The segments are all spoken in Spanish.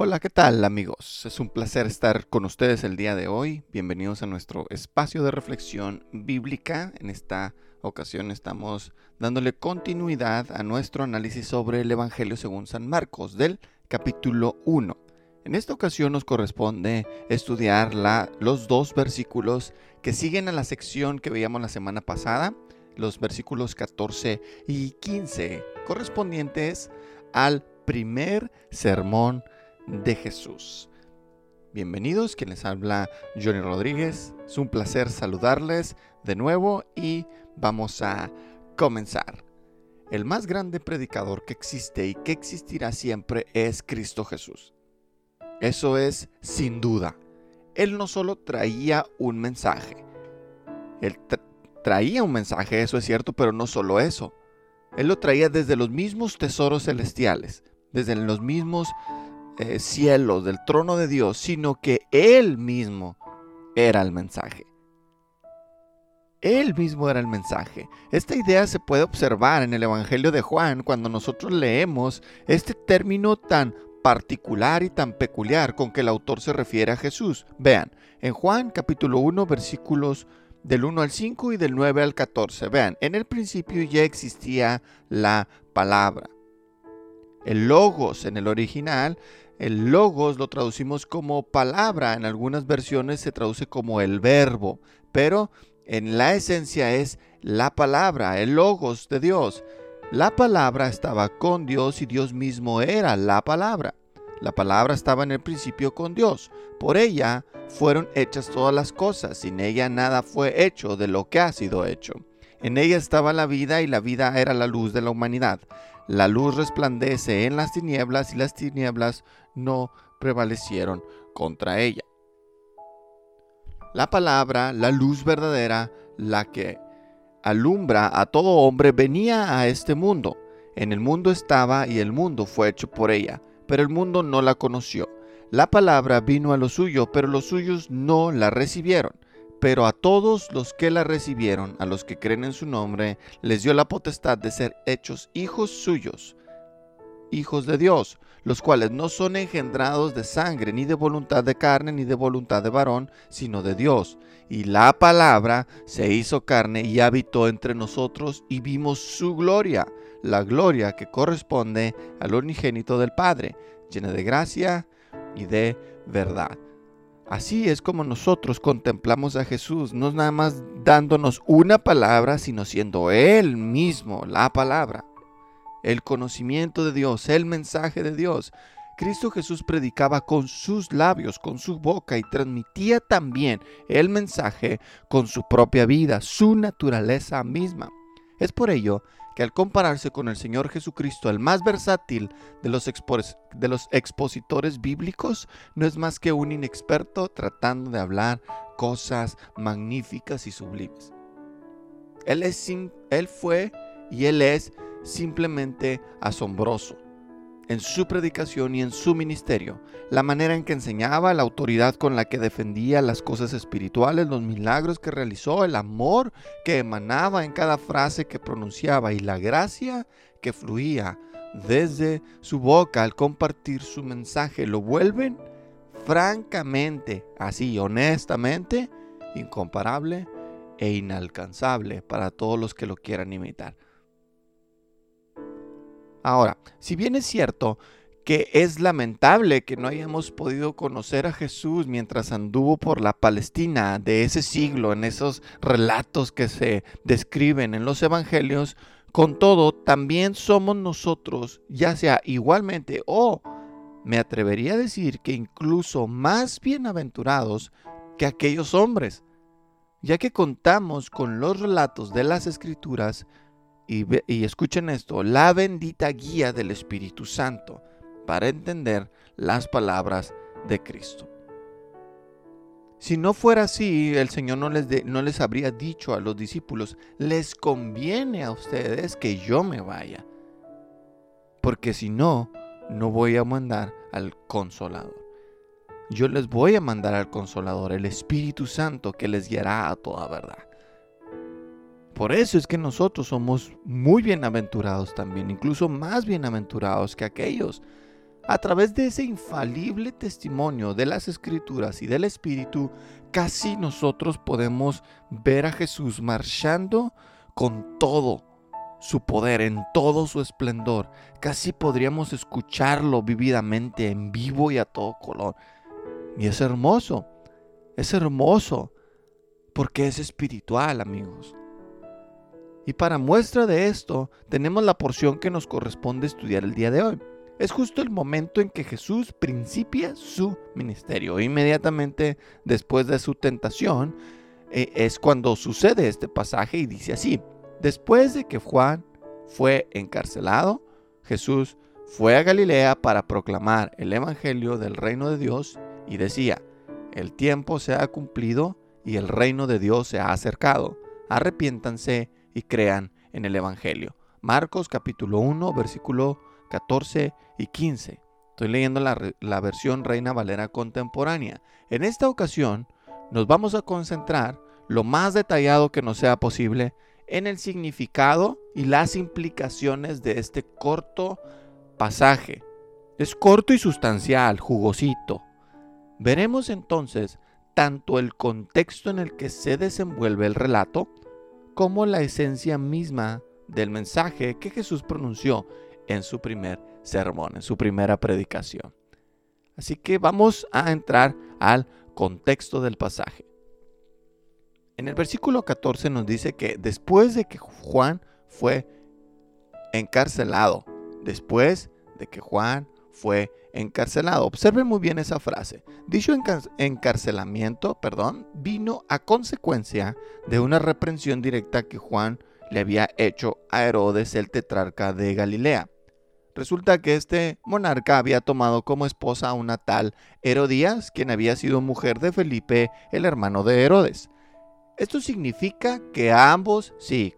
Hola, ¿qué tal amigos? Es un placer estar con ustedes el día de hoy. Bienvenidos a nuestro espacio de reflexión bíblica. En esta ocasión estamos dándole continuidad a nuestro análisis sobre el Evangelio según San Marcos del capítulo 1. En esta ocasión nos corresponde estudiar los dos versículos que siguen a la sección que veíamos la semana pasada, los versículos 14 y 15, correspondientes al primer sermón de Jesús. Bienvenidos, quien les habla Johnny Rodríguez. Es un placer saludarles de nuevo y vamos a comenzar. El más grande predicador que existe y que existirá siempre es Cristo Jesús. Eso es sin duda. Él no solo traía un mensaje. Él traía un mensaje, eso es cierto, pero no solo eso. Él lo traía desde los mismos tesoros celestiales, desde los mismos eh, cielos, del trono de Dios, sino que Él mismo era el mensaje. Él mismo era el mensaje. Esta idea se puede observar en el Evangelio de Juan cuando nosotros leemos este término tan particular y tan peculiar con que el autor se refiere a Jesús. Vean, en Juan capítulo 1 versículos del 1 al 5 y del 9 al 14. Vean, en el principio ya existía la palabra. El logos en el original el logos lo traducimos como palabra, en algunas versiones se traduce como el verbo, pero en la esencia es la palabra, el logos de Dios. La palabra estaba con Dios y Dios mismo era la palabra. La palabra estaba en el principio con Dios. Por ella fueron hechas todas las cosas. Sin ella nada fue hecho de lo que ha sido hecho. En ella estaba la vida y la vida era la luz de la humanidad. La luz resplandece en las tinieblas y las tinieblas no prevalecieron contra ella. La palabra, la luz verdadera, la que alumbra a todo hombre, venía a este mundo. En el mundo estaba y el mundo fue hecho por ella, pero el mundo no la conoció. La palabra vino a lo suyo, pero los suyos no la recibieron. Pero a todos los que la recibieron, a los que creen en su nombre, les dio la potestad de ser hechos hijos suyos, hijos de Dios, los cuales no son engendrados de sangre, ni de voluntad de carne, ni de voluntad de varón, sino de Dios. Y la palabra se hizo carne y habitó entre nosotros y vimos su gloria, la gloria que corresponde al unigénito del Padre, llena de gracia y de verdad. Así es como nosotros contemplamos a Jesús, no nada más dándonos una palabra, sino siendo Él mismo la palabra. El conocimiento de Dios, el mensaje de Dios. Cristo Jesús predicaba con sus labios, con su boca y transmitía también el mensaje con su propia vida, su naturaleza misma. Es por ello que al compararse con el Señor Jesucristo, el más versátil de los, de los expositores bíblicos, no es más que un inexperto tratando de hablar cosas magníficas y sublimes. Él, es, él fue y él es simplemente asombroso en su predicación y en su ministerio, la manera en que enseñaba, la autoridad con la que defendía las cosas espirituales, los milagros que realizó, el amor que emanaba en cada frase que pronunciaba y la gracia que fluía desde su boca al compartir su mensaje, lo vuelven francamente, así honestamente, incomparable e inalcanzable para todos los que lo quieran imitar. Ahora, si bien es cierto que es lamentable que no hayamos podido conocer a Jesús mientras anduvo por la Palestina de ese siglo, en esos relatos que se describen en los evangelios, con todo, también somos nosotros, ya sea igualmente o me atrevería a decir que incluso más bienaventurados que aquellos hombres, ya que contamos con los relatos de las escrituras y, escuchen esto, la bendita guía del Espíritu Santo para entender las palabras de Cristo. Si no fuera así, el Señor no les, no les habría dicho a los discípulos, les conviene a ustedes que yo me vaya, porque si no, no voy a mandar al consolador. Yo les voy a mandar al consolador, el Espíritu Santo, que les guiará a toda verdad. Por eso es que nosotros somos muy bienaventurados también, incluso más bienaventurados que aquellos A través de ese infalible testimonio de las escrituras y del Espíritu, casi nosotros podemos ver a Jesús marchando con todo su poder, en todo su esplendor. Casi podríamos escucharlo vividamente, en vivo y a todo color. Y es hermoso, es hermoso, porque es espiritual, amigos. Y para muestra de esto, tenemos la porción que nos corresponde estudiar el día de hoy. Es justo el momento en que Jesús principia su ministerio. Inmediatamente después de su tentación, eh, es cuando sucede este pasaje y dice así, después de que Juan fue encarcelado, Jesús fue a Galilea para proclamar el Evangelio del reino de Dios y decía, el tiempo se ha cumplido y el reino de Dios se ha acercado. Arrepiéntanse y crean en el Evangelio. Marcos capítulo 1, versículo 14 y 15. Estoy leyendo la, la, versión Reina Valera contemporánea. En esta ocasión nos vamos a concentrar lo más detallado que nos sea posible en el significado y las implicaciones de este corto pasaje. Es corto y sustancial, jugosito. Veremos entonces tanto el contexto en el que se desenvuelve el relato, como la esencia misma del mensaje que Jesús pronunció en su primer sermón, en su primera predicación. Así que vamos a entrar al contexto del pasaje. En el versículo 14 nos dice que después de que Juan fue encarcelado, después de que Juan fue encarcelado. Observen muy bien esa frase. Dicho encarcelamiento, perdón, vino a consecuencia de una reprensión directa que Juan le había hecho a Herodes, el tetrarca de Galilea. Resulta que este monarca había tomado como esposa a una tal Herodías, quien había sido mujer de Felipe, el hermano de Herodes. Esto significa que ambos, sí,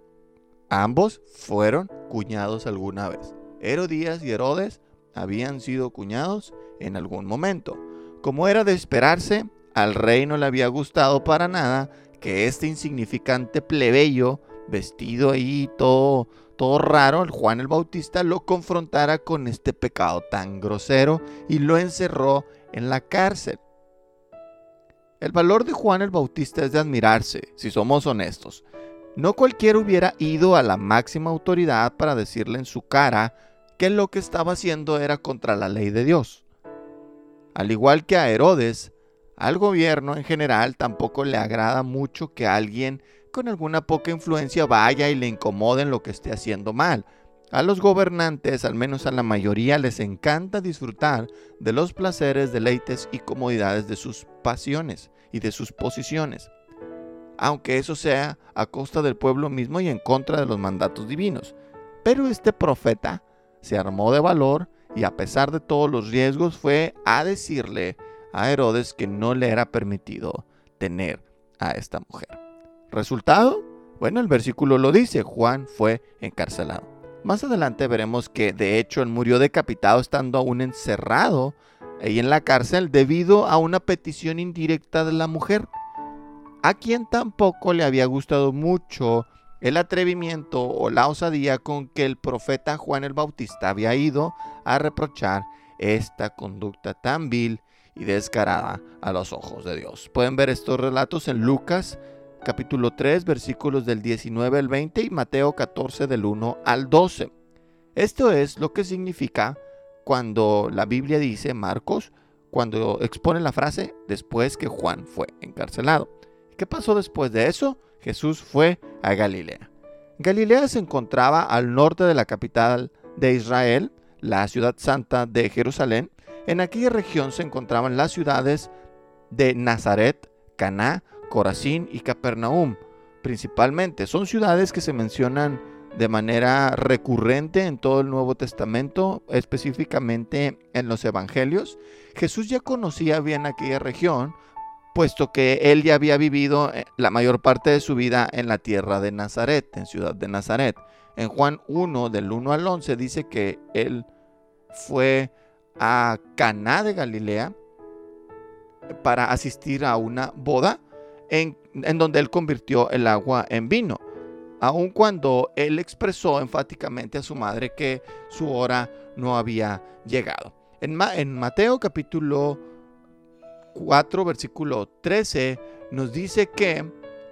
ambos fueron cuñados alguna vez. Herodías y Herodes habían sido cuñados en algún momento. Como era de esperarse, al rey no le había gustado para nada que este insignificante plebeyo, vestido ahí todo, todo raro, el Juan el Bautista, lo confrontara con este pecado tan grosero y lo encerró en la cárcel. El valor de Juan el Bautista es de admirarse, si somos honestos. No cualquiera hubiera ido a la máxima autoridad para decirle en su cara que lo que estaba haciendo era contra la ley de Dios. Al igual que a Herodes, al gobierno en general tampoco le agrada mucho que alguien con alguna poca influencia vaya y le incomode en lo que esté haciendo mal. A los gobernantes, al menos a la mayoría, les encanta disfrutar de los placeres, deleites y comodidades de sus pasiones y de sus posiciones, aunque eso sea a costa del pueblo mismo y en contra de los mandatos divinos. Pero este profeta se armó de valor y a pesar de todos los riesgos fue a decirle a Herodes que no le era permitido tener a esta mujer. ¿Resultado? Bueno, el versículo lo dice, Juan fue encarcelado. Más adelante veremos que de hecho él murió decapitado estando aún encerrado ahí en la cárcel debido a una petición indirecta de la mujer, a quien tampoco le había gustado mucho el atrevimiento o la osadía con que el profeta Juan el Bautista había ido a reprochar esta conducta tan vil y descarada a los ojos de Dios. Pueden ver estos relatos en Lucas capítulo 3 versículos del 19 al 20 y Mateo 14 del 1 al 12. Esto es lo que significa cuando la Biblia dice, Marcos, cuando expone la frase después que Juan fue encarcelado. ¿Qué pasó después de eso? Jesús fue a Galilea. Galilea se encontraba al norte de la capital de Israel, la ciudad santa de Jerusalén. En aquella región se encontraban las ciudades de Nazaret, Caná, Corazín y Capernaum, principalmente. Son ciudades que se mencionan de manera recurrente en todo el Nuevo Testamento, específicamente en los Evangelios. Jesús ya conocía bien aquella región puesto que él ya había vivido eh, la mayor parte de su vida en la tierra de Nazaret, en ciudad de Nazaret. En Juan 1, del 1 al 11, dice que él fue a Caná de Galilea para asistir a una boda en, en donde él convirtió el agua en vino, aun cuando él expresó enfáticamente a su madre que su hora no había llegado. En, en Mateo capítulo 4, versículo 13, nos dice que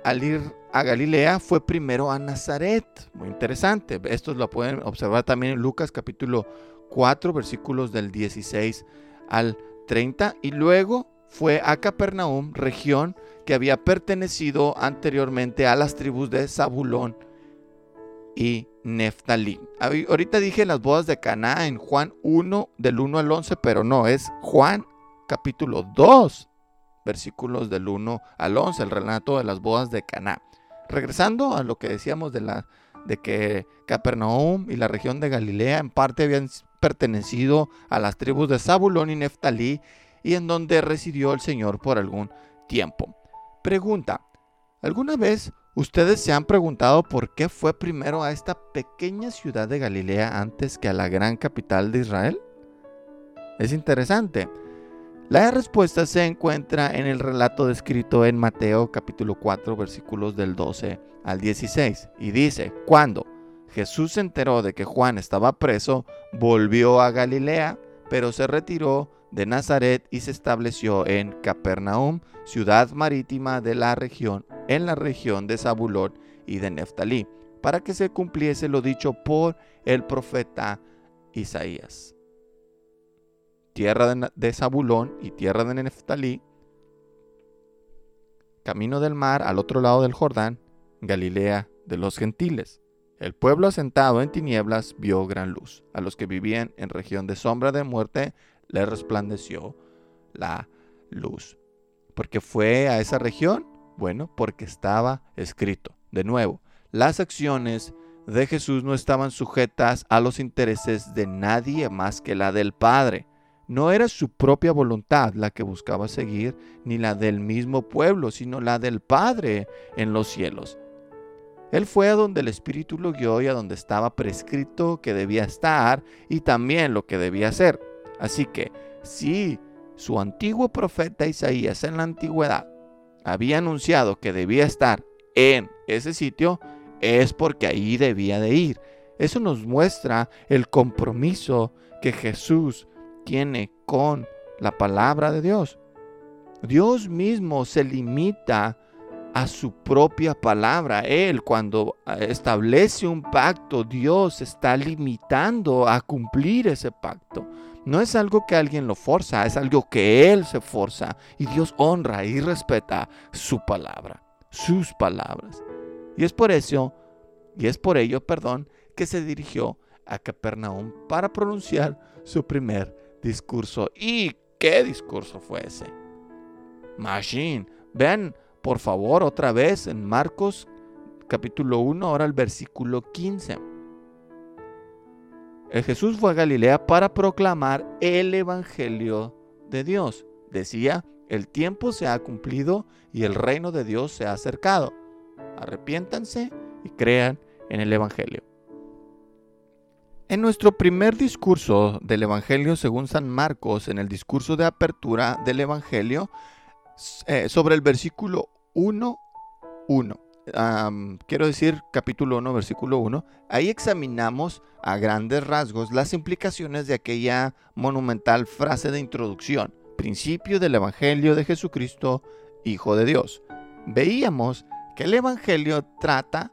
al ir a Galilea fue primero a Nazaret. Muy interesante. Esto lo pueden observar también en Lucas capítulo 4, versículos del 16 al 30. Y luego fue a Capernaum, región que había pertenecido anteriormente a las tribus de Zabulón y Neftalí. Ahorita dije las bodas de Caná en Juan 1 del 1 al 11, pero no, es Juan capítulo 2, versículos del 1 al 11, el relato de las bodas de Caná. Regresando a lo que decíamos de la de que Capernaum y la región de Galilea en parte habían pertenecido a las tribus de Zabulón y Neftalí y en donde residió el Señor por algún tiempo. Pregunta, ¿alguna vez ustedes se han preguntado por qué fue primero a esta pequeña ciudad de Galilea antes que a la gran capital de Israel? Es interesante. La respuesta se encuentra en el relato descrito en Mateo capítulo 4 versículos del 12 al 16 y dice, cuando Jesús se enteró de que Juan estaba preso, volvió a Galilea, pero se retiró de Nazaret y se estableció en Capernaum, ciudad marítima de la región, en la región de Zabulón y de Neftalí, para que se cumpliese lo dicho por el profeta Isaías. Tierra de, Zabulón y tierra de Neftalí, camino del mar al otro lado del Jordán, Galilea de los gentiles. El pueblo asentado en tinieblas vio gran luz. A los que vivían en región de sombra de muerte le resplandeció la luz. ¿Por qué fue a esa región? Bueno, porque estaba escrito. De nuevo, las acciones de Jesús no estaban sujetas a los intereses de nadie más que la del Padre. No era su propia voluntad la que buscaba seguir, ni la del mismo pueblo, sino la del Padre en los cielos. Él fue a donde el Espíritu lo guió y a donde estaba prescrito que debía estar y también lo que debía hacer. Así que si su antiguo profeta Isaías en la antigüedad había anunciado que debía estar en ese sitio, es porque ahí debía de ir. Eso nos muestra el compromiso que Jesús tiene con la palabra de Dios. Dios mismo se limita a su propia palabra. Él cuando establece un pacto, Dios está limitando a cumplir ese pacto. No es algo que alguien lo forza, es algo que Él se forza. Y Dios honra y respeta su palabra, sus palabras. Y es por eso, y es por ello, perdón, que se dirigió a Capernaum para pronunciar su primer discurso. ¿Y qué discurso fue ese? Machine. Ven, por favor, otra vez en Marcos capítulo 1, ahora el versículo 15. El Jesús fue a Galilea para proclamar el Evangelio de Dios. Decía, el tiempo se ha cumplido y el reino de Dios se ha acercado. Arrepiéntanse y crean en el Evangelio. En nuestro primer discurso del Evangelio según San Marcos, en el discurso de apertura del Evangelio, eh, sobre el versículo 1, 1 quiero decir capítulo 1, versículo 1, ahí examinamos a grandes rasgos las implicaciones de aquella monumental frase de introducción, principio del Evangelio de Jesucristo, Hijo de Dios. Veíamos que el Evangelio trata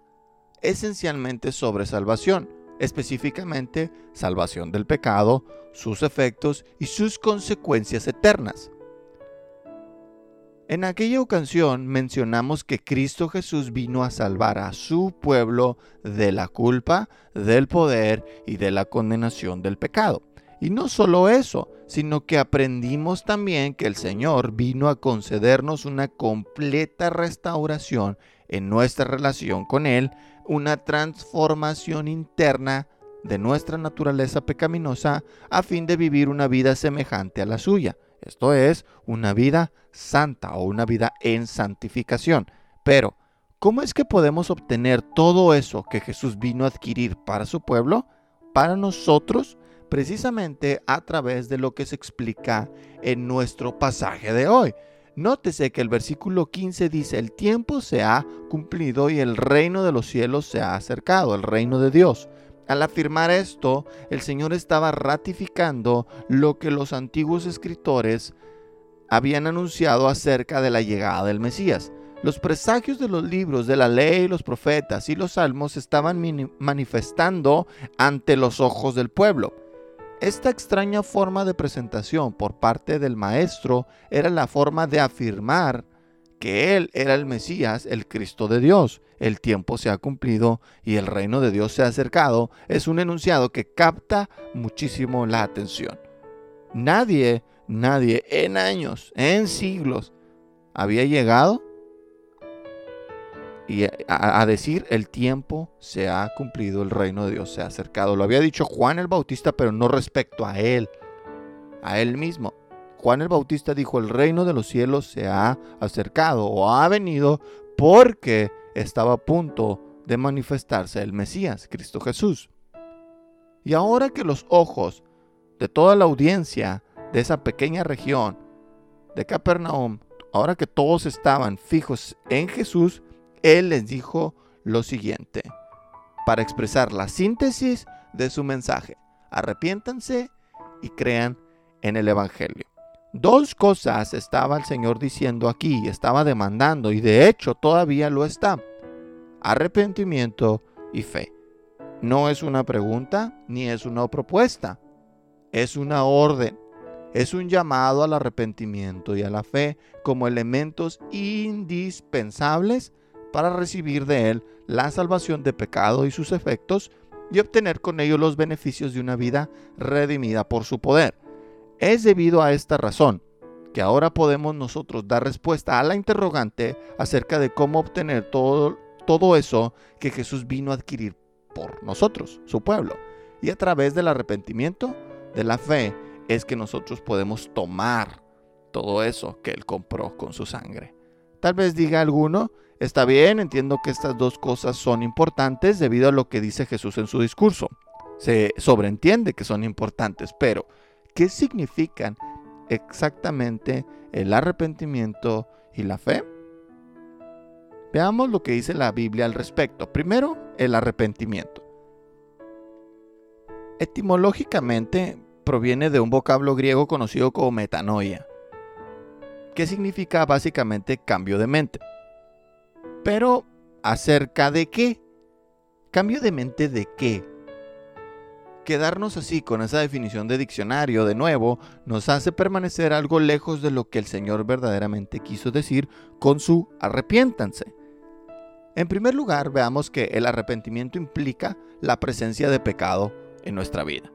esencialmente sobre salvación, específicamente salvación del pecado, sus efectos y sus consecuencias eternas. En aquella ocasión mencionamos que Cristo Jesús vino a salvar a su pueblo de la culpa, del poder y de la condenación del pecado. Y no solo eso, sino que aprendimos también que el Señor vino a concedernos una completa restauración en nuestra relación con Él, una transformación interna de nuestra naturaleza pecaminosa a fin de vivir una vida semejante a la suya. Esto es una vida santa o una vida en santificación. Pero, ¿cómo es que podemos obtener todo eso que Jesús vino a adquirir para su pueblo? Para nosotros, precisamente a través de lo que se explica en nuestro pasaje de hoy. Nótese que el versículo 15 dice, el tiempo se ha cumplido y el reino de los cielos se ha acercado, el reino de Dios. Al afirmar esto, el Señor estaba ratificando lo que los antiguos escritores habían anunciado acerca de la llegada del Mesías. Los presagios de los libros de la ley, los profetas y los salmos estaban manifestando ante los ojos del pueblo. Esta extraña forma de presentación por parte del maestro era la forma de afirmar que Él era el Mesías, el Cristo de Dios. El tiempo se ha cumplido y el reino de Dios se ha acercado. Es un enunciado que capta muchísimo la atención. Nadie, nadie en años, en siglos, había llegado y a, decir el tiempo se ha cumplido, el reino de Dios se ha acercado. Lo había dicho Juan el Bautista, pero no respecto a él, a él mismo. Juan el Bautista dijo, el reino de los cielos se ha acercado o ha venido porque estaba a punto de manifestarse el Mesías, Cristo Jesús. Y ahora que los ojos de toda la audiencia de esa pequeña región de Capernaum, ahora que todos estaban fijos en Jesús, Él les dijo lo siguiente, para expresar la síntesis de su mensaje. Arrepiéntanse y crean en el Evangelio. Dos cosas estaba el Señor diciendo aquí, estaba demandando y de hecho todavía lo está. Arrepentimiento y fe. No es una pregunta ni es una propuesta, es una orden. Es un llamado al arrepentimiento y a la fe como elementos indispensables para recibir de Él la salvación de pecado y sus efectos y obtener con ello los beneficios de una vida redimida por su poder. Es debido a esta razón que ahora podemos nosotros dar respuesta a la interrogante acerca de cómo obtener todo, todo eso que Jesús vino a adquirir por nosotros, su pueblo. Y a través del arrepentimiento, de la fe, es que nosotros podemos tomar todo eso que Él compró con su sangre. Tal vez diga alguno, está bien, entiendo que estas dos cosas son importantes debido a lo que dice Jesús en su discurso. Se sobreentiende que son importantes, pero ¿Qué significan exactamente el arrepentimiento y la fe? Veamos lo que dice la Biblia al respecto. Primero, el arrepentimiento. Etimológicamente proviene de un vocablo griego conocido como metanoia, que significa básicamente cambio de mente. Pero, ¿acerca de qué? ¿Cambio de mente de qué? Quedarnos así con esa definición de diccionario de nuevo nos hace permanecer algo lejos de lo que el Señor verdaderamente quiso decir con su arrepiéntanse. En primer lugar, veamos que el arrepentimiento implica la presencia de pecado en nuestra vida.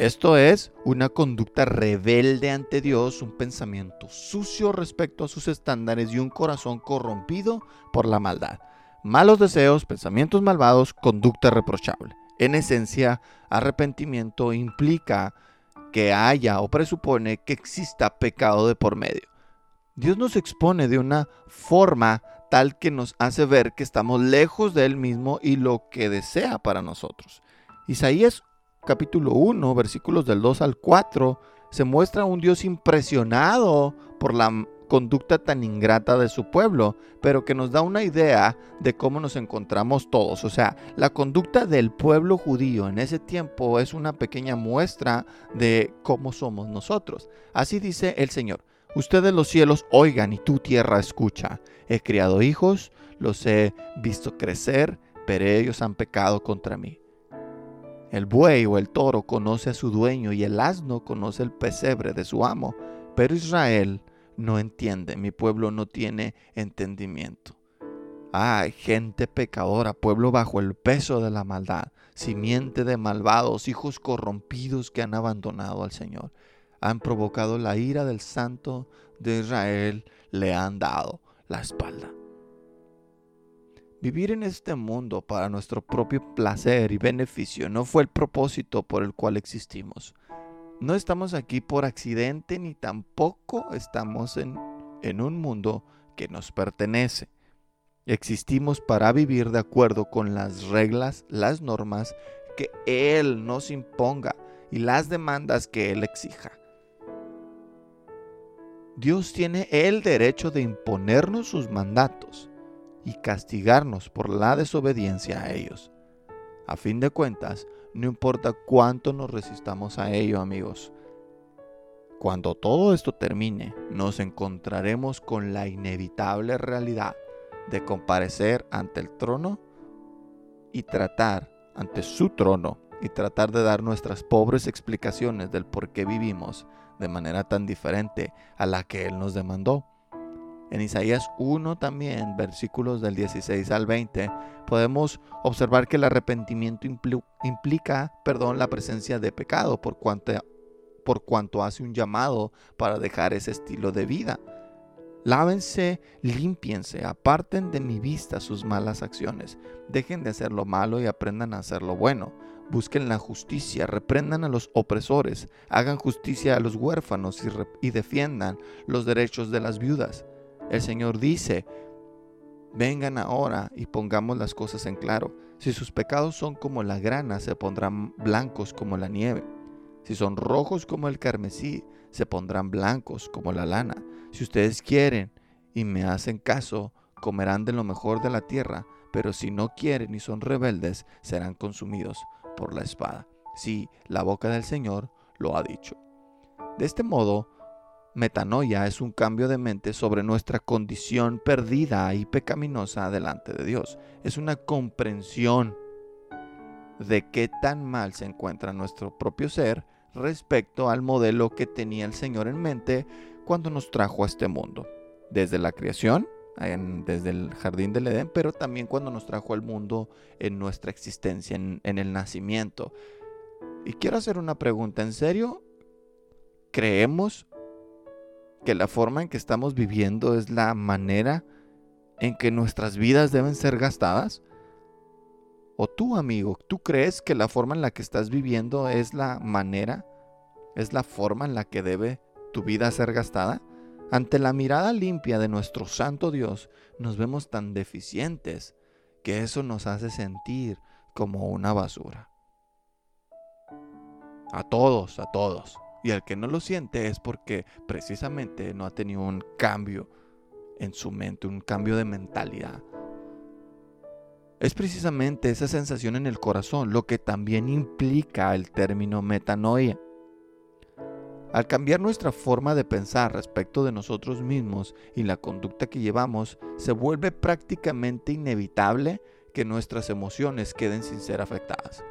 Esto es una conducta rebelde ante Dios, un pensamiento sucio respecto a sus estándares y un corazón corrompido por la maldad. Malos deseos, pensamientos malvados, conducta reprochable. En esencia, arrepentimiento implica que haya o presupone que exista pecado de por medio. Dios nos expone de una forma tal que nos hace ver que estamos lejos de Él mismo y lo que desea para nosotros. Isaías capítulo 1, versículos del 2 al 4, se muestra un Dios impresionado por la conducta tan ingrata de su pueblo, pero que nos da una idea de cómo nos encontramos todos. O sea, la conducta del pueblo judío en ese tiempo es una pequeña muestra de cómo somos nosotros. Así dice el Señor. Ustedes los cielos oigan y tu tierra escucha. He criado hijos, los he visto crecer, pero ellos han pecado contra mí. El buey o el toro conoce a su dueño y el asno conoce el pesebre de su amo, pero Israel no entiende, mi pueblo no tiene entendimiento. Ay, gente pecadora, pueblo bajo el peso de la maldad, simiente de malvados, hijos corrompidos que han abandonado al Señor. Han provocado la ira del Santo de Israel, le han dado la espalda. Vivir en este mundo para nuestro propio placer y beneficio no fue el propósito por el cual existimos. No estamos aquí por accidente ni tampoco estamos en, en un mundo que nos pertenece. Existimos para vivir de acuerdo con las reglas, las normas que Él nos imponga y las demandas que Él exija. Dios tiene el derecho de imponernos sus mandatos y castigarnos por la desobediencia a ellos. A fin de cuentas, no importa cuánto nos resistamos a ello, amigos. Cuando todo esto termine, nos encontraremos con la inevitable realidad de comparecer ante el trono y tratar, ante su trono, y tratar de dar nuestras pobres explicaciones del por qué vivimos de manera tan diferente a la que Él nos demandó. En Isaías 1 también, versículos del 16 al 20, podemos observar que el arrepentimiento implica, perdón, la presencia de pecado por cuanto, hace un llamado para dejar ese estilo de vida. Lávense, limpiense, aparten de mi vista sus malas acciones, dejen de hacer lo malo y aprendan a hacer lo bueno. Busquen la justicia, reprendan a los opresores, hagan justicia a los huérfanos y defiendan los derechos de las viudas el Señor dice, vengan ahora y pongamos las cosas en claro. Si sus pecados son como la grana, se pondrán blancos como la nieve. Si son rojos como el carmesí, se pondrán blancos como la lana. Si ustedes quieren y me hacen caso, comerán de lo mejor de la tierra, pero si no quieren y son rebeldes, serán consumidos por la espada. Sí, la boca del Señor lo ha dicho. De este modo, Metanoia es un cambio de mente sobre nuestra condición perdida y pecaminosa delante de Dios. Es una comprensión de qué tan mal se encuentra nuestro propio ser respecto al modelo que tenía el Señor en mente cuando nos trajo a este mundo. Desde la creación, desde el jardín del Edén, pero también cuando nos trajo al mundo en nuestra existencia, en el nacimiento. Y quiero hacer una pregunta, ¿en serio? ¿Creemos que la forma en que estamos viviendo es la manera en que nuestras vidas deben ser gastadas? ¿O tú, amigo, tú crees que la forma en la que estás viviendo es la manera, es la forma en la que debe tu vida ser gastada? Ante la mirada limpia de nuestro Santo Dios, nos vemos tan deficientes que eso nos hace sentir como una basura. A todos, a todos. Y al que no lo siente es porque precisamente no ha tenido un cambio en su mente, un cambio de mentalidad. Es precisamente esa sensación en el corazón lo que también implica el término metanoia. Al cambiar nuestra forma de pensar respecto de nosotros mismos y la conducta que llevamos, se vuelve prácticamente inevitable que nuestras emociones queden sin ser afectadas.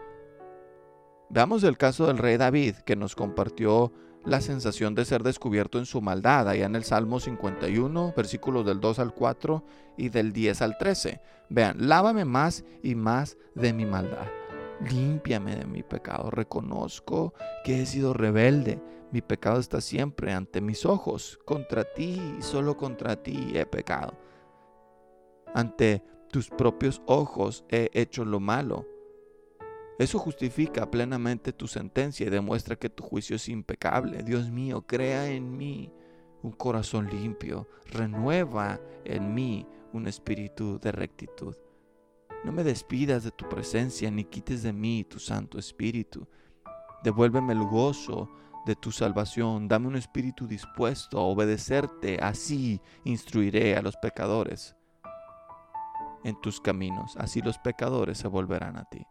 Veamos el caso del rey David, que nos compartió la sensación de ser descubierto en su maldad, allá en el Salmo 51, versículos del 2 al 4 y del 10 al 13. Vean, lávame más y más de mi maldad. Límpiame de mi pecado. Reconozco que he sido rebelde. Mi pecado está siempre ante mis ojos. Contra ti y solo contra ti he pecado. Ante tus propios ojos he hecho lo malo eso justifica plenamente tu sentencia y demuestra que tu juicio es impecable. Dios mío, crea en mí un corazón limpio, renueva en mí un espíritu de rectitud. No me despidas de tu presencia ni quites de mí tu Santo Espíritu. Devuélveme el gozo de tu salvación, dame un espíritu dispuesto a obedecerte, así instruiré a los pecadores en tus caminos, así los pecadores se volverán a ti.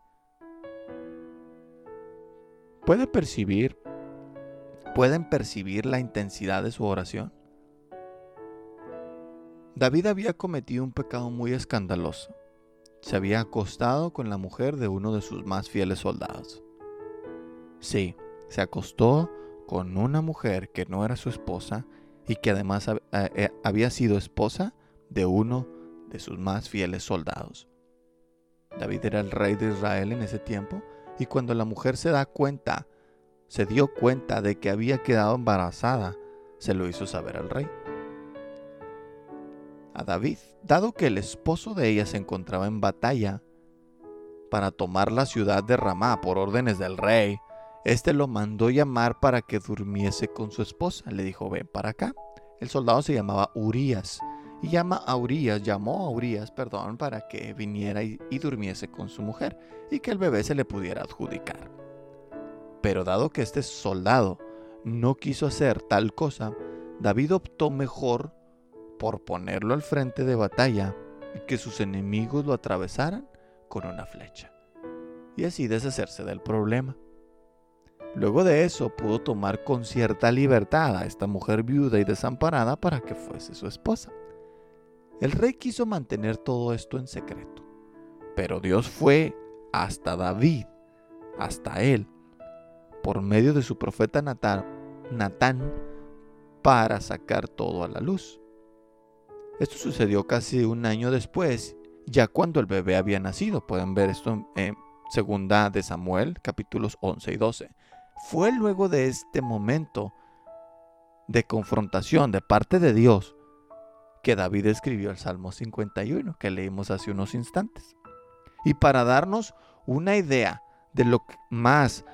¿Puede percibir, pueden percibir la intensidad de su oración? David había cometido un pecado muy escandaloso. Se había acostado con la mujer de uno de sus más fieles soldados. Sí, se acostó con una mujer que no era su esposa y que además eh, eh, había sido esposa de uno de sus más fieles soldados. David era el rey de Israel en ese tiempo y cuando la mujer se da cuenta, se dio cuenta de que había quedado embarazada, se lo hizo saber al rey. A David, dado que el esposo de ella se encontraba en batalla para tomar la ciudad de Ramá por órdenes del rey, éste lo mandó llamar para que durmiese con su esposa. Le dijo, ven para acá. El soldado se llamaba Urias y llama a Urias, llamó a Urias, perdón, para que viniera y, y, durmiese con su mujer y que el bebé se le pudiera adjudicar. Pero dado que este soldado no quiso hacer tal cosa, David optó mejor por ponerlo al frente de batalla y que sus enemigos lo atravesaran con una flecha. y así deshacerse del problema. Luego de eso pudo tomar con cierta libertad a esta mujer viuda y desamparada para que fuese su esposa. El rey quiso mantener todo esto en secreto, pero Dios fue hasta David, hasta él, por medio de su profeta Natán, para sacar todo a la luz. Esto sucedió casi un año después, ya cuando el bebé había nacido. Pueden ver esto en segunda de Samuel, capítulos 11 y 12. Fue luego de este momento de confrontación de parte de Dios que David escribió el Salmo 51 que leímos hace unos instantes. Y para darnos una idea de lo más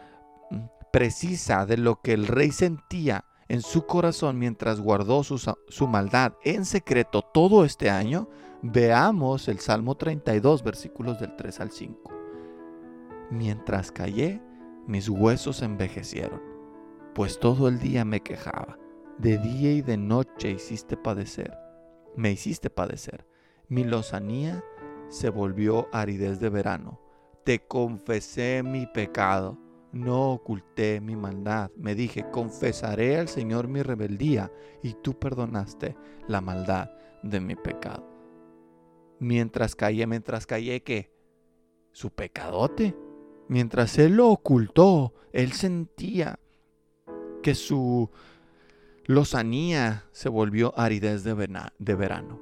mm, precisa de lo que el rey sentía en su corazón mientras guardó su, su, maldad en secreto todo este año, veamos el Salmo 32, versículos del 3 al 5. Mientras callé, mis huesos envejecieron, pues todo el día me quejaba. De día y de noche hiciste padecer, me hiciste padecer. Mi lozanía se volvió aridez de verano. Te confesé mi pecado, no oculté mi maldad. Me dije, confesaré al Señor mi rebeldía, y tú perdonaste la maldad de mi pecado. Mientras callé, mientras callé, ¿qué? Su pecadote Mientras él lo ocultó, él sentía que su lozanía se volvió aridez de, verano.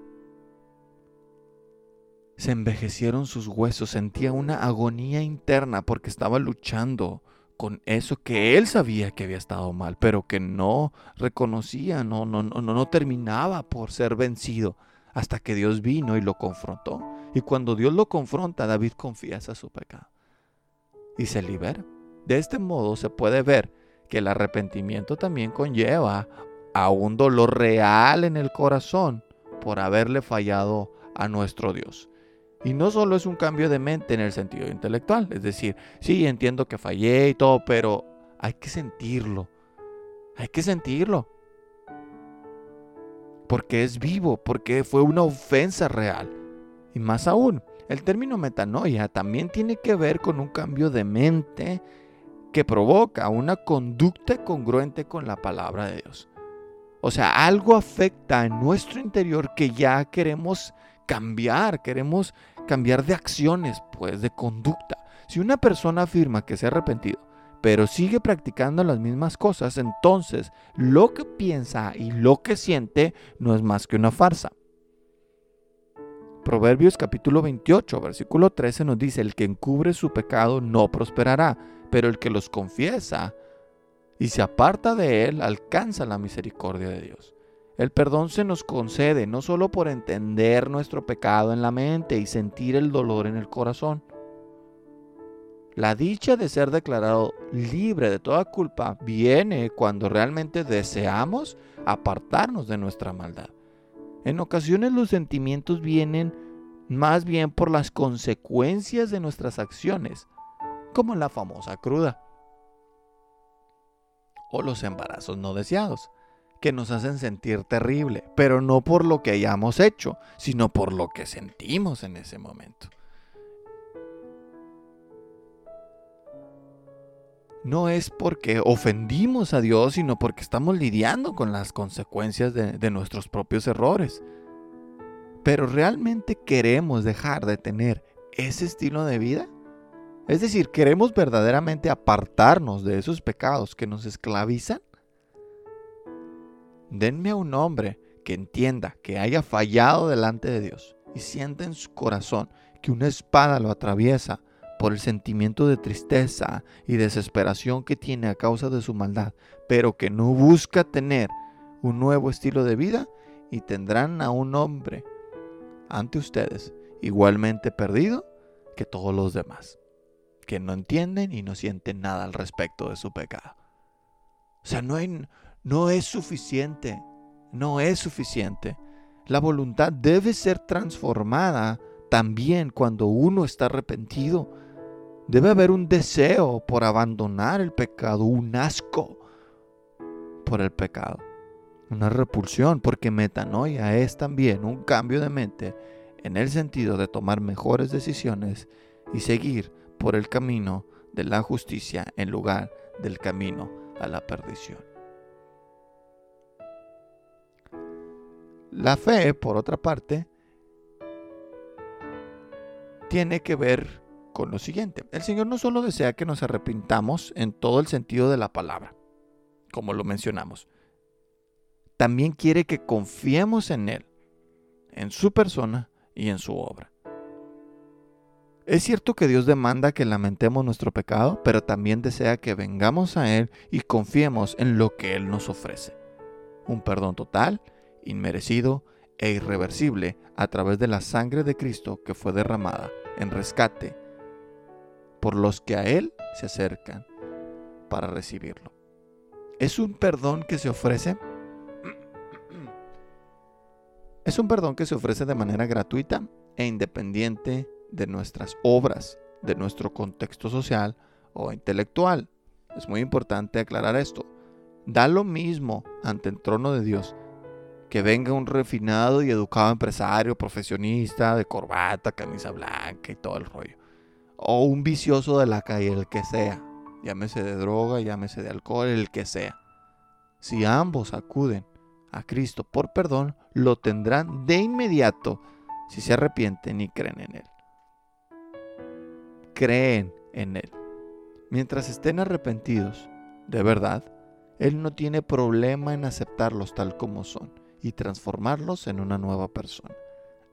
Se envejecieron sus huesos, sentía una agonía interna porque estaba luchando con eso que él sabía que había estado mal, pero que no reconocía, no, no, no, no terminaba por ser vencido hasta que Dios vino y lo confrontó. Y cuando Dios lo confronta, David confiesa su pecado y se libera. De este modo se puede ver que el arrepentimiento también conlleva a un dolor real en el corazón por haberle fallado a nuestro Dios. Y no solo es un cambio de mente en el sentido intelectual, es decir, sí, entiendo que fallé y todo, pero hay que sentirlo, hay que sentirlo. Porque es vivo, porque fue una ofensa real. Y más aún, el término metanoia también tiene que ver con un cambio de mente que provoca una conducta congruente con la palabra de Dios. O sea, algo afecta en nuestro interior que ya queremos cambiar, queremos cambiar de acciones, pues de conducta. Si una persona afirma que se ha arrepentido, pero sigue practicando las mismas cosas, entonces lo que piensa y lo que siente no es más que una farsa. Proverbios capítulo 28, versículo 13 nos dice, el que encubre su pecado no prosperará, pero el que los confiesa y se aparta de él alcanza la misericordia de Dios. El perdón se nos concede no solo por entender nuestro pecado en la mente y sentir el dolor en el corazón. La dicha de ser declarado libre de toda culpa viene cuando realmente deseamos apartarnos de nuestra maldad. En ocasiones los sentimientos vienen más bien por las consecuencias de nuestras acciones, como la famosa cruda o los embarazos no deseados, que nos hacen sentir terrible, pero no por lo que hayamos hecho, sino por lo que sentimos en ese momento. no es porque ofendimos a Dios, sino porque estamos lidiando con las consecuencias de, nuestros propios errores. Pero ¿realmente queremos dejar de tener ese estilo de vida? Es decir, ¿queremos verdaderamente apartarnos de esos pecados que nos esclavizan? Denme a un hombre que entienda que haya fallado delante de Dios y sienta en su corazón que una espada lo atraviesa por el sentimiento de tristeza y desesperación que tiene a causa de su maldad, pero que no busca tener un nuevo estilo de vida y tendrán a un hombre ante ustedes igualmente perdido que todos los demás, que no entienden y no sienten nada al respecto de su pecado. O sea, no, hay, no es suficiente, no es suficiente. La voluntad debe ser transformada también cuando uno está arrepentido Debe haber un deseo por abandonar el pecado, un asco por el pecado, una repulsión, porque metanoia es también un cambio de mente en el sentido de tomar mejores decisiones y seguir por el camino de la justicia en lugar del camino a la perdición. La fe, por otra parte, tiene que ver con lo siguiente. El Señor no solo desea que nos arrepintamos en todo el sentido de la palabra, como lo mencionamos, también quiere que confiemos en Él, en su persona y en su obra. Es cierto que Dios demanda que lamentemos nuestro pecado, pero también desea que vengamos a Él y confiemos en lo que Él nos ofrece. Un perdón total, inmerecido e irreversible a través de la sangre de Cristo que fue derramada en rescate por los que a Él se acercan para recibirlo. Es un perdón que se ofrece. Es un perdón que se ofrece de manera gratuita e independiente de nuestras obras, de nuestro contexto social o intelectual. Es muy importante aclarar esto. Da lo mismo ante el trono de Dios que venga un refinado y educado empresario, profesionista, de corbata, camisa blanca y todo el rollo o un vicioso de la calle, el que sea, llámese de droga, llámese de alcohol, el que sea. Si ambos acuden a Cristo por perdón, lo tendrán de inmediato si se arrepienten y creen en Él. Creen en Él. Mientras estén arrepentidos, de verdad, Él no tiene problema en aceptarlos tal como son y transformarlos en una nueva persona,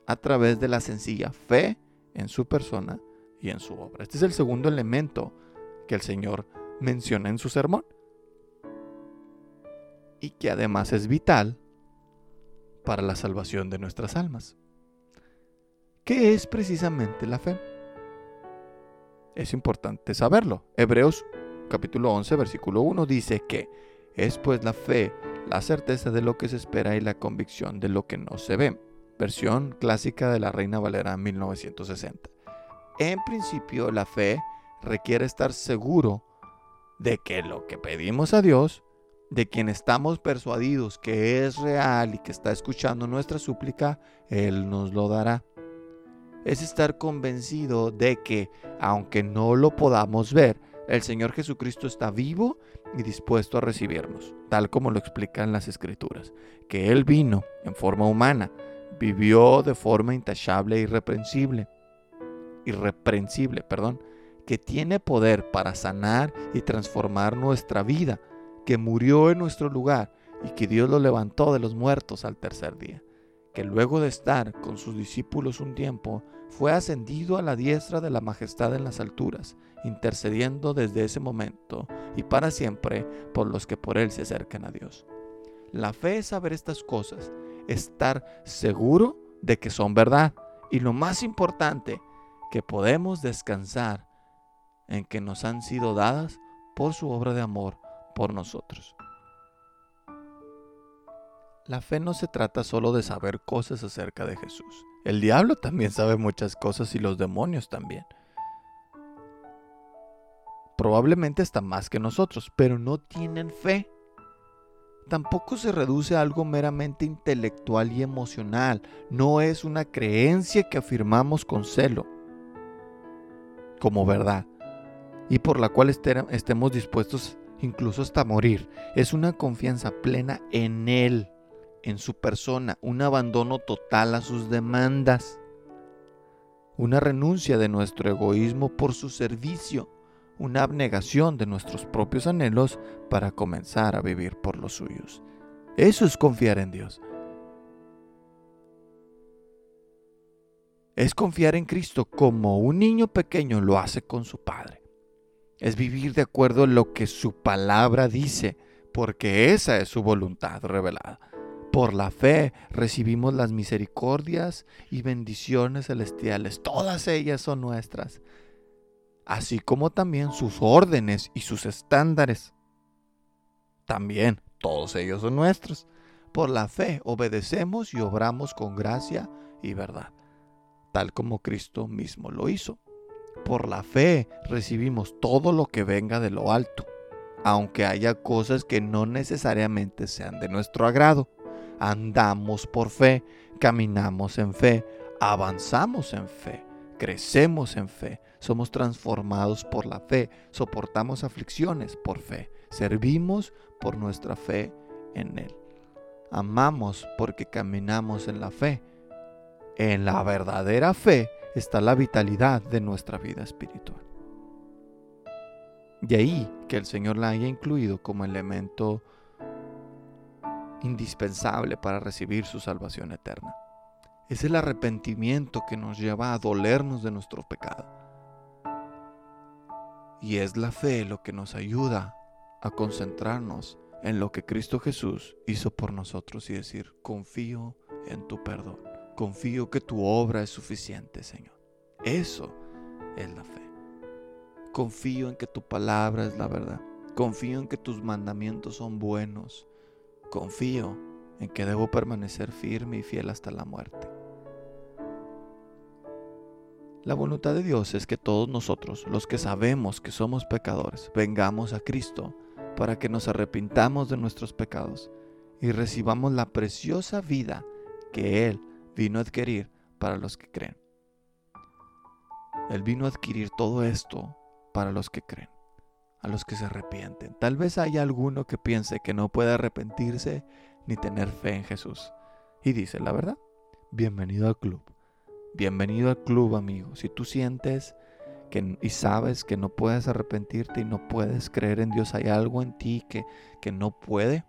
a través de la sencilla fe en su persona y en su obra. Este es el segundo elemento que el Señor menciona en su sermón y que además es vital para la salvación de nuestras almas. ¿Qué es precisamente la fe? Es importante saberlo. Hebreos capítulo 11, versículo 1 dice que es pues la fe, la certeza de lo que se espera y la convicción de lo que no se ve. Versión clásica de la Reina Valera 1960. En principio, la fe requiere estar seguro de que lo que pedimos a Dios, de quien estamos persuadidos que es real y que está escuchando nuestra súplica, Él nos lo dará. Es estar convencido de que, aunque no lo podamos ver, el Señor Jesucristo está vivo y dispuesto a recibirnos, tal como lo explican las Escrituras, que Él vino en forma humana, vivió de forma intachable e irreprensible, irreprensible, perdón, que tiene poder para sanar y transformar nuestra vida, que murió en nuestro lugar y que Dios lo levantó de los muertos al tercer día, que luego de estar con sus discípulos un tiempo, fue ascendido a la diestra de la majestad en las alturas, intercediendo desde ese momento y para siempre por los que por él se acercan a Dios. La fe es saber estas cosas, estar seguro de que son verdad y lo más importante, que podemos descansar en que nos han sido dadas por su obra de amor por nosotros. La fe no se trata solo de saber cosas acerca de Jesús. El diablo también sabe muchas cosas y los demonios también. Probablemente hasta más que nosotros, pero no tienen fe. Tampoco se reduce a algo meramente intelectual y emocional. No es una creencia que afirmamos con celo como verdad y por la cual estemos dispuestos incluso hasta morir. Es una confianza plena en Él, en su persona, un abandono total a sus demandas, una renuncia de nuestro egoísmo por su servicio, una abnegación de nuestros propios anhelos para comenzar a vivir por los suyos. Eso es confiar en Dios. es confiar en Cristo como un niño pequeño lo hace con su Padre. Es vivir de acuerdo a lo que su palabra dice, porque esa es su voluntad revelada. Por la fe recibimos las misericordias y bendiciones celestiales. Todas ellas son nuestras, así como también sus órdenes y sus estándares. También todos ellos son nuestros. Por la fe obedecemos y obramos con gracia y verdad tal como Cristo mismo lo hizo. Por la fe recibimos todo lo que venga de lo alto, aunque haya cosas que no necesariamente sean de nuestro agrado. Andamos por fe, caminamos en fe, avanzamos en fe, crecemos en fe, somos transformados por la fe, soportamos aflicciones por fe, servimos por nuestra fe en Él. Amamos porque caminamos en la fe. En la verdadera fe está la vitalidad de nuestra vida espiritual. De ahí que el Señor la haya incluido como elemento indispensable para recibir su salvación eterna. Es el arrepentimiento que nos lleva a dolernos de nuestro pecado. Y es la fe lo que nos ayuda a concentrarnos en lo que Cristo Jesús hizo por nosotros y decir, confío en tu perdón, confío que tu obra es suficiente, Señor. Eso es la fe. Confío en que tu palabra es la verdad. Confío en que tus mandamientos son buenos. Confío en que debo permanecer firme y fiel hasta la muerte. La voluntad de Dios es que todos nosotros, los que sabemos que somos pecadores, vengamos a Cristo para que nos arrepintamos de nuestros pecados y recibamos la preciosa vida que Él vino a adquirir para los que creen. Él vino a adquirir todo esto para los que creen, a los que se arrepienten. Tal vez haya alguno que piense que no puede arrepentirse ni tener fe en Jesús. Y dice la verdad, bienvenido al club. Bienvenido al club, amigo. Si tú sientes que, y sabes que no puedes arrepentirte y no puedes creer en Dios, hay algo en ti que, que no puede,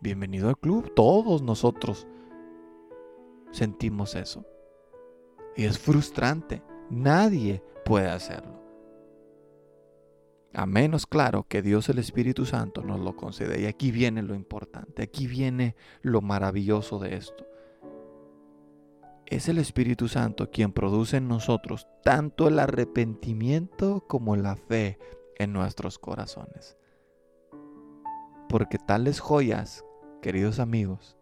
bienvenido al club. Todos nosotros sentimos eso. Y es frustrante. Nadie puede hacerlo. A menos, claro, que Dios el Espíritu Santo nos lo concede. Y aquí viene lo importante, aquí viene lo maravilloso de esto. Es el Espíritu Santo quien produce en nosotros tanto el arrepentimiento como la fe en nuestros corazones. Porque tales joyas, queridos amigos,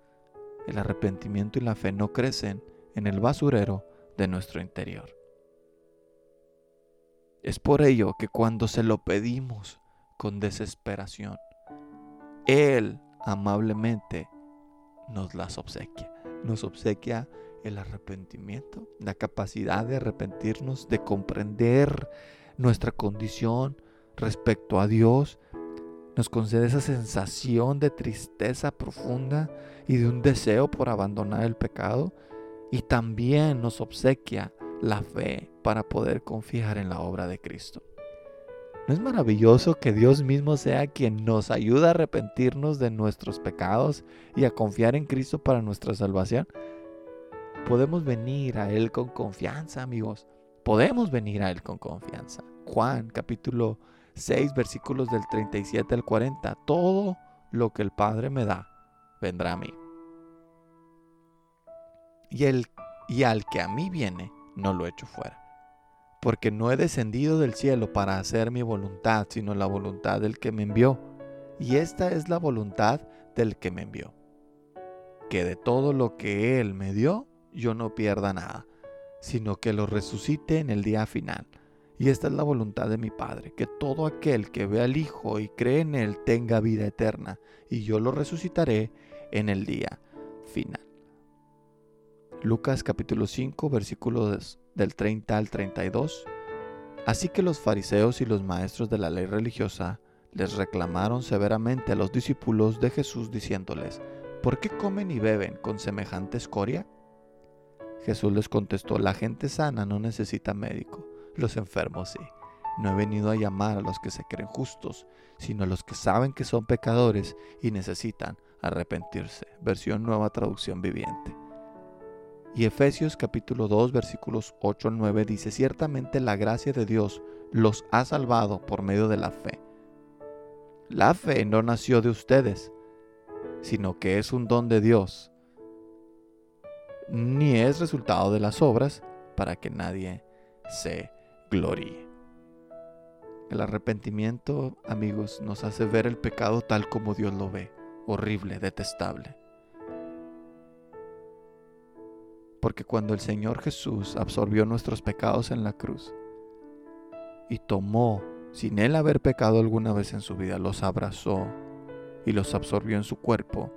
el arrepentimiento y la fe no crecen en el basurero de nuestro interior. Es por ello que cuando se lo pedimos con desesperación, Él amablemente nos las obsequia. Nos obsequia el arrepentimiento, la capacidad de arrepentirnos, de comprender nuestra condición respecto a Dios. Nos concede esa sensación de tristeza profunda y de un deseo por abandonar el pecado. Y también nos obsequia la fe para poder confiar en la obra de Cristo. ¿No es maravilloso que Dios mismo sea quien nos ayuda a arrepentirnos de nuestros pecados y a confiar en Cristo para nuestra salvación? Podemos venir a Él con confianza, amigos. Podemos venir a Él con confianza. Juan capítulo 6 versículos del 37 al 40. Todo lo que el Padre me da, vendrá a mí. Y, el, y al que a mí viene, no lo echo fuera. Porque no he descendido del cielo para hacer mi voluntad, sino la voluntad del que me envió. Y esta es la voluntad del que me envió. Que de todo lo que Él me dio, yo no pierda nada, sino que lo resucite en el día final. Y esta es la voluntad de mi Padre, que todo aquel que ve al Hijo y cree en Él tenga vida eterna, y yo lo resucitaré en el día final. Lucas capítulo 5 versículos del 30 al 32. Así que los fariseos y los maestros de la ley religiosa les reclamaron severamente a los discípulos de Jesús diciéndoles, ¿por qué comen y beben con semejante escoria? Jesús les contestó, la gente sana no necesita médico, los enfermos sí. No he venido a llamar a los que se creen justos, sino a los que saben que son pecadores y necesitan arrepentirse. Versión nueva traducción viviente. Y Efesios capítulo 2 versículos 8 al 9 dice, ciertamente la gracia de Dios los ha salvado por medio de la fe. La fe no nació de ustedes, sino que es un don de Dios, ni es resultado de las obras para que nadie se gloríe. El arrepentimiento, amigos, nos hace ver el pecado tal como Dios lo ve, horrible, detestable. Porque cuando el Señor Jesús absorbió nuestros pecados en la cruz y tomó, sin Él haber pecado alguna vez en su vida, los abrazó y los absorbió en su cuerpo,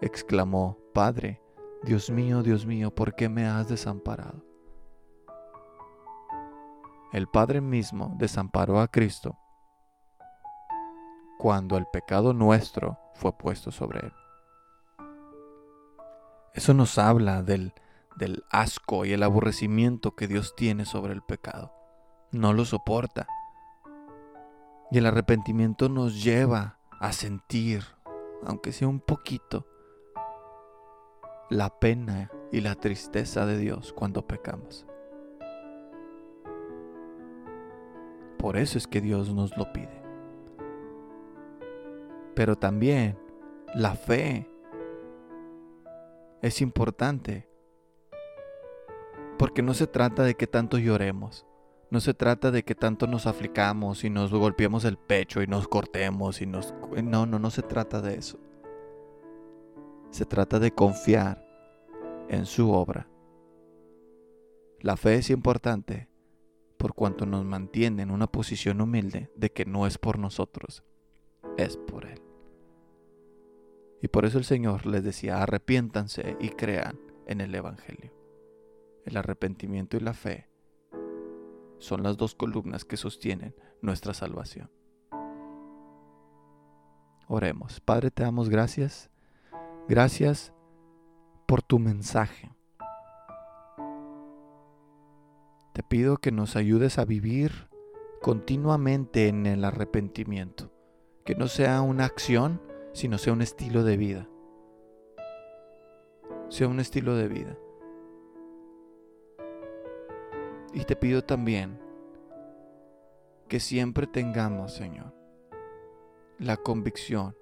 exclamó, Padre, Dios mío, Dios mío, ¿por qué me has desamparado? el Padre mismo desamparó a Cristo cuando el pecado nuestro fue puesto sobre él. Eso nos habla del, del asco y el aborrecimiento que Dios tiene sobre el pecado. No lo soporta. Y el arrepentimiento nos lleva a sentir, aunque sea un poquito, la pena y la tristeza de Dios cuando pecamos. Por eso es que Dios nos lo pide. Pero también la fe es importante. Porque no se trata de que tanto lloremos. No se trata de que tanto nos aflicamos y nos golpeemos el pecho y nos cortemos y nos... No, no, no se trata de eso. Se trata de confiar en su obra. La fe es importante por cuanto nos mantiene en una posición humilde de que no es por nosotros, es por Él. Y por eso el Señor les decía, arrepiéntanse y crean en el Evangelio. El arrepentimiento y la fe son las dos columnas que sostienen nuestra salvación. Oremos. Padre, te damos gracias. Gracias por tu mensaje. Te pido que nos ayudes a vivir continuamente en el arrepentimiento. Que no sea una acción, sino sea un estilo de vida. Sea un estilo de vida. Y te pido también que siempre tengamos, Señor, la convicción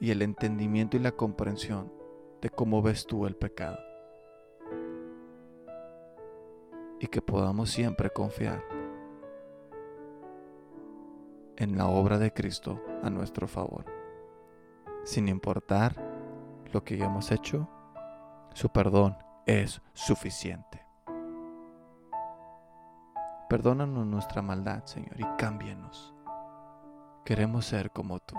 y el entendimiento y la comprensión de cómo ves tú el pecado. Y que podamos siempre confiar en la obra de Cristo a nuestro favor sin importar lo que hayamos hecho, su perdón es suficiente. Perdónanos nuestra maldad, Señor, y cámbianos. Queremos ser como tú.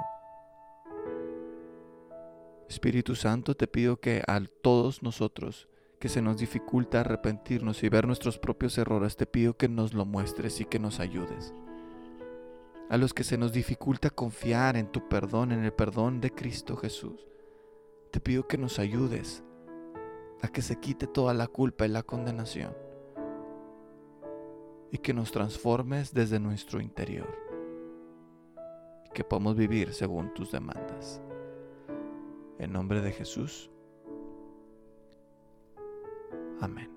Espíritu Santo, te pido que a todos nosotros que se nos dificulta arrepentirnos y ver nuestros propios errores, te pido que nos lo muestres y que nos ayudes a los que se nos dificulta confiar en tu perdón, en el perdón de Cristo Jesús. Te pido que nos ayudes a que se quite toda la culpa y la condenación y que nos transformes desde nuestro interior y que podamos vivir según tus demandas. En nombre de Jesús. Amén.